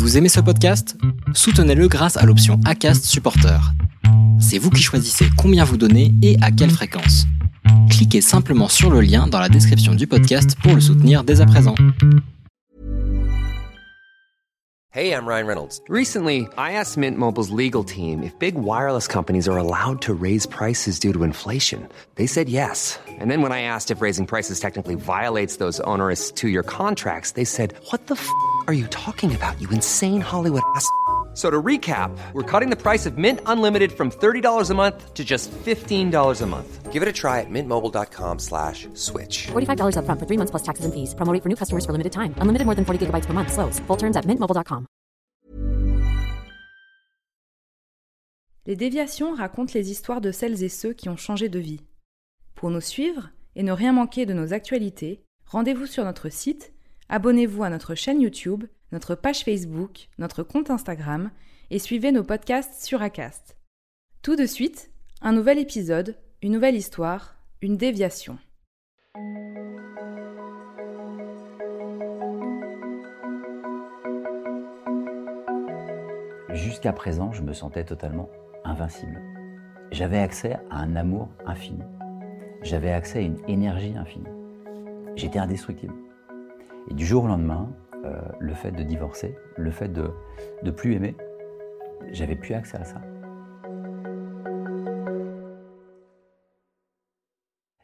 Vous aimez ce podcast? Soutenez-le grâce à l'option ACAST Supporter. C'est vous qui choisissez combien vous donnez et à quelle fréquence. Cliquez simplement sur le lien dans la description du podcast pour le soutenir dès à présent. Hey, I'm Ryan Reynolds. Recently, I asked Mint Mobile's legal team if big wireless companies are allowed to raise prices due to inflation. They said yes. And then when I asked if raising prices technically violates those onerous two-year contracts, they said, "What the f*** are you talking about? You insane Hollywood ass?" So to recap, we're cutting the price of Mint Unlimited from $30 a month to just $15 a month. Give it a try at mintmobile.com slash switch. $45 upfront for three months plus taxes and fees. Promo rate for new customers for limited time. Unlimited more than 40 gigabytes per month. Slows. Full terms at mintmobile.com. Les déviations racontent les histoires de celles et ceux qui ont changé de vie. Pour nous suivre et ne rien manquer de nos actualités, rendez-vous sur notre site, abonnez-vous à notre chaîne YouTube, notre page Facebook, notre compte Instagram et suivez nos podcasts sur Acast. Tout de suite, un nouvel épisode, une nouvelle histoire, une déviation. Jusqu'à présent, je me sentais totalement invincible. J'avais accès à un amour infini. J'avais accès à une énergie infinie. J'étais indestructible. Et du jour au lendemain, euh, le fait de divorcer, le fait de ne plus aimer, j'avais plus accès à ça.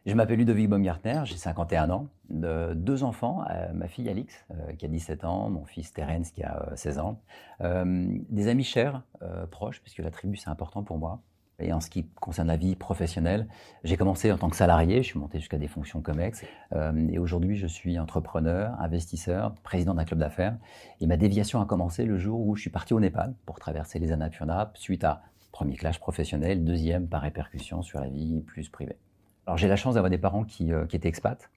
Je m'appelle Ludovic Baumgartner, j'ai 51 ans, de, deux enfants, euh, ma fille Alix euh, qui a 17 ans, mon fils Terence qui a 16 ans, des amis chers, proches, puisque la tribu c'est important pour moi. Et en ce qui concerne la vie professionnelle, j'ai commencé en tant que salarié, je suis monté jusqu'à des fonctions COMEX. Euh, et aujourd'hui, je suis entrepreneur, investisseur, président d'un club d'affaires. Et ma déviation a commencé le jour où je suis parti au Népal pour traverser les Annapurna, suite à premier clash professionnel, deuxième par répercussion sur la vie plus privée. Alors j'ai la chance d'avoir des parents qui, euh, étaient expats.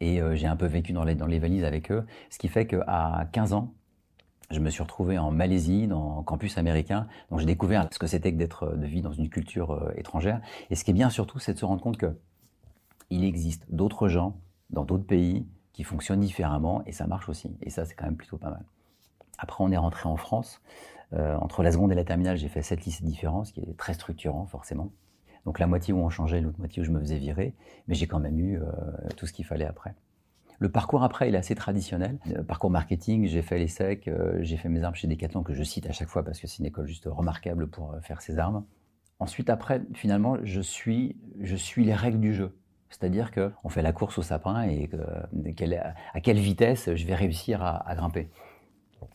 Et euh, j'ai un peu vécu dans les, dans les valises avec eux, ce qui fait qu'à 15 ans, je me suis retrouvé en Malaisie, dans un campus américain. Donc j'ai découvert ce que c'était que d'être de vivre dans une culture euh, étrangère. Et ce qui est bien surtout, c'est de se rendre compte que il existe d'autres gens dans d'autres pays qui fonctionnent différemment et ça marche aussi. Et ça, c'est quand même plutôt pas mal. Après, on est rentré en France. Euh, entre la seconde et la terminale, j'ai fait sept lycées différents, ce qui est très structurant, forcément. Donc la moitié où on changeait, l'autre moitié où je me faisais virer. Mais j'ai quand même eu euh, tout ce qu'il fallait après. Le parcours après, il est assez traditionnel. Le parcours marketing, j'ai fait l'ESSEC, euh, j'ai fait mes armes chez Decathlon, que je cite à chaque fois parce que c'est une école juste remarquable pour euh, faire ses armes. Ensuite, après, finalement, je suis, je suis les règles du jeu. C'est-à-dire qu'on fait la course au sapin et à quelle vitesse je vais réussir à, grimper.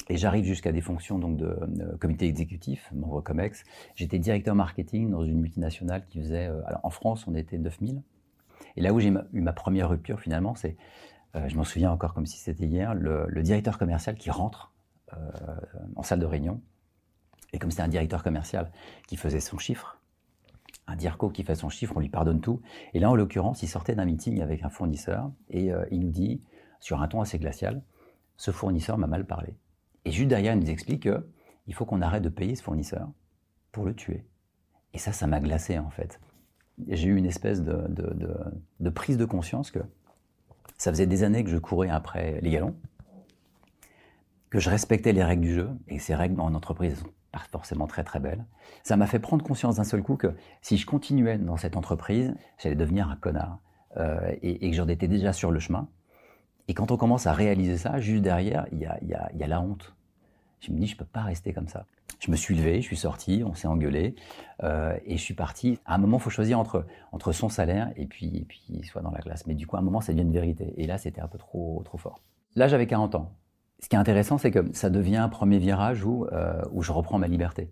Et j'arrive jusqu'à des fonctions donc de, comité exécutif, membre COMEX. J'étais directeur marketing dans une multinationale qui faisait. Euh, alors en France, on était 9000. Et là où j'ai eu ma première rupture, finalement, c'est euh, je m'en souviens encore comme si c'était hier, le, directeur commercial qui rentre euh, en salle de réunion. Et comme c'était un directeur commercial qui faisait son chiffre, un DIRCO qui fait son chiffre, on lui pardonne tout. Et là, en l'occurrence, il sortait d'un meeting avec un fournisseur et euh, il nous dit, sur un ton assez glacial, ce fournisseur m'a mal parlé. Et juste derrière, il nous explique qu'il faut qu'on arrête de payer ce fournisseur pour le tuer. Et ça, ça m'a glacé en fait. J'ai eu une espèce de prise de conscience que ça faisait des années que je courais après les galons, que je respectais les règles du jeu, et ces règles en entreprise sont pas forcément très très belles. Ça m'a fait prendre conscience d'un seul coup que si je continuais dans cette entreprise, j'allais devenir un connard, euh, et, que j'en étais déjà sur le chemin. Et quand on commence à réaliser ça, juste derrière, il y a, y a la honte. Je me dis, je peux pas rester comme ça. Je me suis levé, je suis sorti, on s'est engueulé euh, et je suis parti. À un moment, il faut choisir entre, entre son salaire et puis, et puis soit dans la classe. Mais du coup, à un moment, ça devient une vérité. Et là, c'était un peu trop, trop fort. Là, j'avais 40 ans. Ce qui est intéressant, c'est que ça devient un premier virage où, euh, où je reprends ma liberté.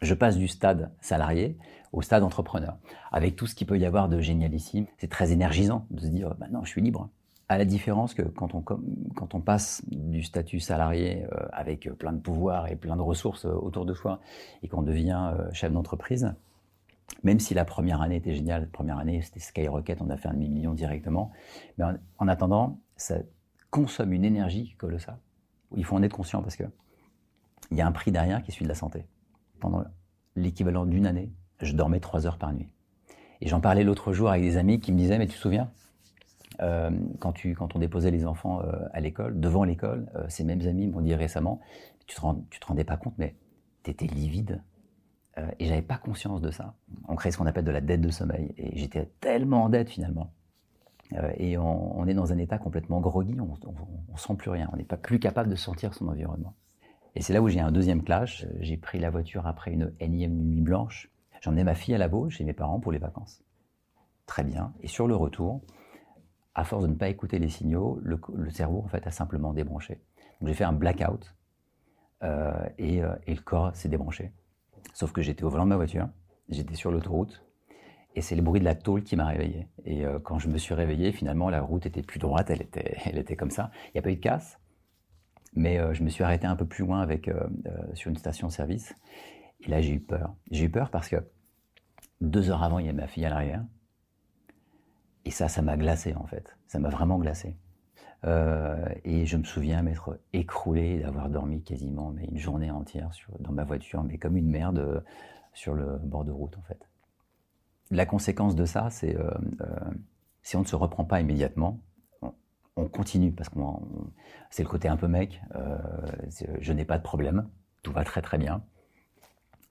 Je passe du stade salarié au stade entrepreneur, avec tout ce qu'il peut y avoir de génialissime. C'est très énergisant de se dire, bah non, je suis libre à la différence que quand on, passe du statut salarié euh, avec plein de pouvoirs et plein de ressources euh, autour de soi et qu'on devient euh, chef d'entreprise, même si la première année était géniale, la première année c'était skyrocket, on a fait un demi-million directement, mais en, attendant, ça consomme une énergie colossale. Il faut en être conscient parce que il y a un prix derrière qui est celui de la santé. Pendant l'équivalent d'une année, je dormais trois heures par nuit. Et j'en parlais l'autre jour avec des amis qui me disaient, mais tu te souviens, quand, tu, quand on déposait les enfants à l'école, devant l'école, ces mêmes amis m'ont dit récemment, tu te, te rendais pas compte, mais tu étais livide. et j'avais pas conscience de ça. On crée ce qu'on appelle de la dette de sommeil. Et j'étais tellement en dette finalement. et on, est dans un état complètement groggy, on, on, sent plus rien, on n'est pas plus capable de sentir son environnement. Et c'est là où j'ai un deuxième clash. J'ai pris la voiture après une énième nuit blanche. J'emmenais ma fille à la Baule chez mes parents pour les vacances. Très bien. Et sur le retour, à force de ne pas écouter les signaux, le, cerveau en fait a simplement débranché. Donc j'ai fait un blackout euh, et, euh, et, le corps s'est débranché. Sauf que j'étais au volant de ma voiture, j'étais sur l'autoroute et c'est le bruit de la tôle qui m'a réveillé. Et euh, quand je me suis réveillé, finalement la route était plus droite, elle était, elle était comme ça. Il n'y a pas eu de casse, mais je me suis arrêté un peu plus loin avec, sur une station-service. Et là, j'ai eu peur. J'ai eu peur parce que deux heures avant, il y avait ma fille à l'arrière. Et ça, ça m'a glacé en fait. Ça m'a vraiment glacé. et je me souviens m'être écroulé, d'avoir dormi quasiment une journée entière dans ma voiture, mais comme une merde sur le bord de route en fait. La conséquence de ça, c'est si on ne se reprend pas immédiatement, on continue parce que c'est le côté un peu mec. Euh, je n'ai pas de problème, tout va très très bien.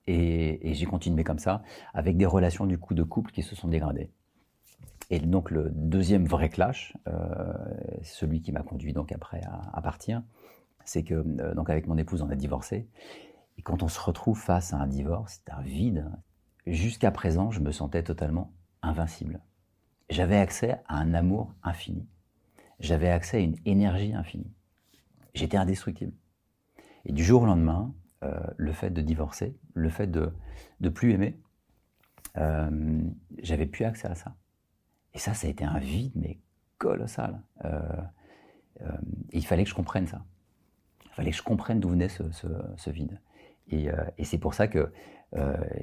Et, j'ai continué comme ça, avec des relations du coup de couple qui se sont dégradées. Et donc le deuxième vrai clash, euh, celui qui m'a conduit donc après à, partir, c'est que euh, donc avec mon épouse on a divorcé. Et quand on se retrouve face à un divorce, c'est un vide. Jusqu'à présent, je me sentais totalement invincible. J'avais accès à un amour infini j'avais accès à une énergie infinie. J'étais indestructible. Et du jour au lendemain, euh, le fait de divorcer, le fait de ne plus aimer, j'avais plus accès à ça. Et ça, ça a été un vide, mais colossal. Euh, euh, il fallait que je comprenne ça. Il fallait que je comprenne d'où venait ce, ce, vide. Et, et c'est pour ça que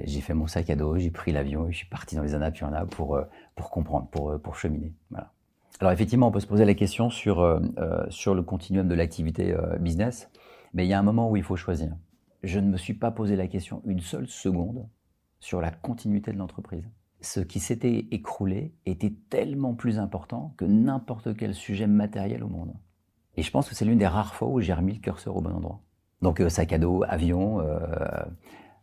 j'ai fait mon sac à dos, j'ai pris l'avion et je suis parti dans les Annapurna pour, pour comprendre, pour, pour cheminer. Voilà. Alors effectivement, on peut se poser la question sur, euh, euh, sur le continuum de l'activité euh, business, mais il y a un moment où il faut choisir. Je ne me suis pas posé la question une seule seconde sur la continuité de l'entreprise. Ce qui s'était écroulé était tellement plus important que n'importe quel sujet matériel au monde. Et je pense que c'est l'une des rares fois où j'ai remis le curseur au bon endroit. Donc sac à dos, avion,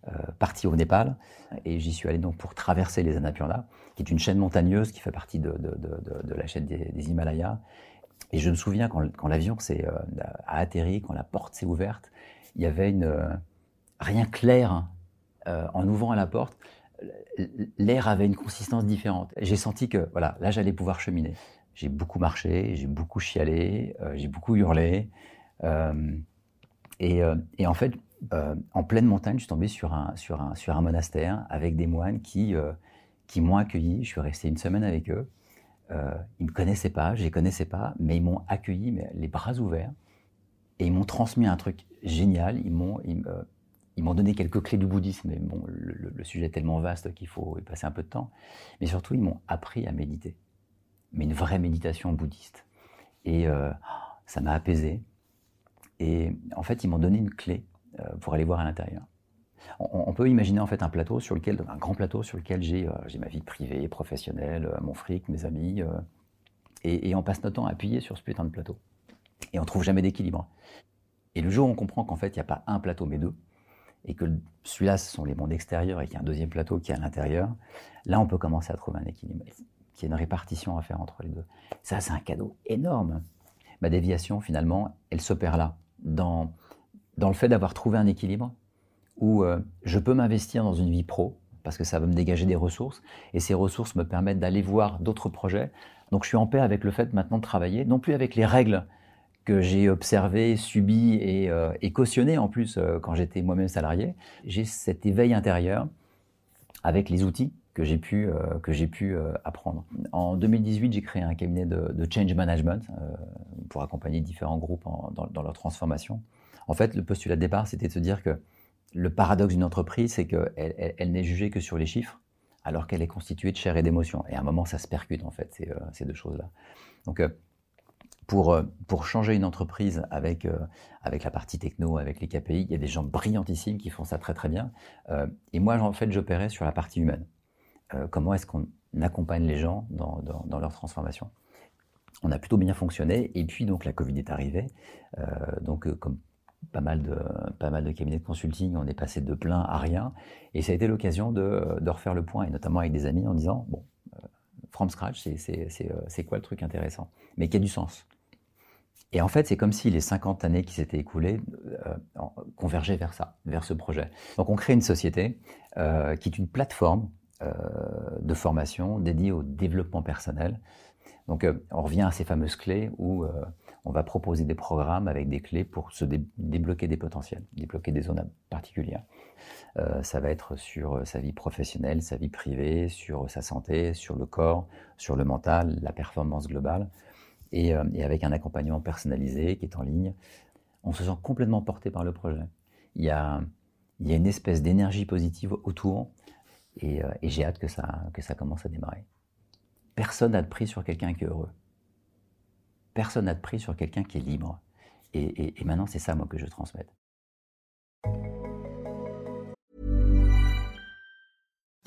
euh, parti au Népal et j'y suis allé donc pour traverser les Annapurna, qui est une chaîne montagneuse qui fait partie de, la chaîne des, Himalayas. Et je me souviens quand, quand l'avion euh, a atterri, quand la porte s'est ouverte, il y avait euh, rien clair en ouvrant la porte. L'air avait une consistance différente. J'ai senti que voilà, là j'allais pouvoir cheminer. J'ai beaucoup marché, j'ai beaucoup chialé, j'ai beaucoup hurlé. et, et, en fait, euh, en pleine montagne, je suis tombé sur un, monastère avec des moines qui, euh, qui m'ont accueilli. Je suis resté une semaine avec eux. Euh, ils ne me connaissaient pas, je ne les connaissais pas, mais ils m'ont accueilli les bras ouverts. Et ils m'ont transmis un truc génial. Ils m'ont, ils, m'ont donné quelques clés du bouddhisme. Mais bon, le, sujet est tellement vaste qu'il faut y passer un peu de temps. Mais surtout, ils m'ont appris à méditer. Mais une vraie méditation bouddhiste. Et ça m'a apaisé. Et en fait, ils m'ont donné une clé euh, pour aller voir à l'intérieur. On, peut imaginer en fait un plateau sur lequel, un grand plateau sur lequel j'ai euh, ma vie privée, professionnelle, euh, mon fric, mes amis, et, on passe notre temps à appuyer sur ce putain de plateau. Et on trouve jamais d'équilibre. Et le jour où on comprend qu'en fait il n'y a pas un plateau mais deux, et que celui-là ce sont les mondes extérieurs et qu'il y a un deuxième plateau qui est à l'intérieur, là on peut commencer à trouver un équilibre, qu'il y a une répartition à faire entre les deux. Ça c'est un cadeau énorme. Ma déviation finalement, elle s'opère là, dans dans le fait d'avoir trouvé un équilibre où euh, je peux m'investir dans une vie pro parce que ça va me dégager des ressources et ces ressources me permettent d'aller voir d'autres projets. Donc je suis en paix avec le fait maintenant de travailler, non plus avec les règles que j'ai observées, subies et, euh, cautionnées en plus euh, quand j'étais moi-même salarié. J'ai cet éveil intérieur avec les outils que j'ai pu, que j'ai pu apprendre. En 2018, j'ai créé un cabinet de, change management pour accompagner différents groupes dans, leur transformation. En fait, le postulat de départ, c'était de se dire que le paradoxe d'une entreprise, c'est qu'elle elle, n'est jugée que sur les chiffres, alors qu'elle est constituée de chair et d'émotions. Et à un moment, ça se percute, en fait, ces, euh, deux choses-là. Donc, euh, pour, euh, pour changer une entreprise avec, avec la partie techno, avec les KPI, il y a des gens brillantissimes qui font ça très très bien. et moi, en fait, j'opérais sur la partie humaine. comment est-ce qu'on accompagne les gens dans, dans, leur transformation? On a plutôt bien fonctionné. Et puis, donc, la Covid est arrivée. donc, comme pas mal, de, pas mal de cabinets de consulting, on est passé de plein à rien. Et ça a été l'occasion de, de, refaire le point, et notamment avec des amis, en disant, bon, from scratch, c'est quoi le truc intéressant? Mais qui a du sens. Et en fait, c'est comme si les 50 années qui s'étaient écoulées euh, convergeaient vers ça, vers ce projet. Donc on crée une société euh, qui est une plateforme euh, de formation dédiée au développement personnel. Donc on revient à ces fameuses clés où on va proposer des programmes avec des clés pour se débloquer des potentiels, débloquer des zones particulières. ça va être sur sa vie professionnelle, sa vie privée, sur sa santé, sur le corps, sur le mental, la performance globale. Euh, et, avec un accompagnement personnalisé qui est en ligne. On se sent complètement porté par le projet. Il y a, une espèce d'énergie positive autour et, euh, j'ai hâte que ça, commence à démarrer. Personne n'a de prix sur quelqu'un qui est heureux. Personne n'a de prix sur quelqu'un qui est libre. Et, et, maintenant, c'est ça, moi, que je transmette.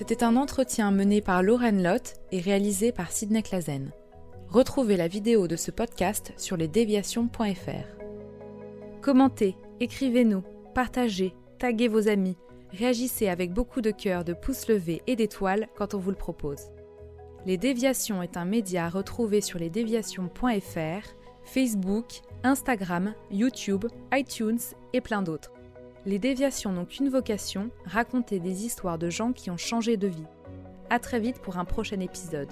C'était un entretien mené par Lauren Lott et réalisé par Sidney Clazen. Retrouvez la vidéo de ce podcast sur lesdéviations.fr. Commentez, écrivez-nous, partagez, taguez vos amis, réagissez avec beaucoup de cœur, de pouces levés et d'étoiles quand on vous le propose. Les Déviations est un média à retrouver sur lesdéviations.fr, Facebook, Instagram, YouTube, iTunes et plein d'autres. Les déviations n'ont qu'une vocation, raconter des histoires de gens qui ont changé de vie. A très vite pour un prochain épisode.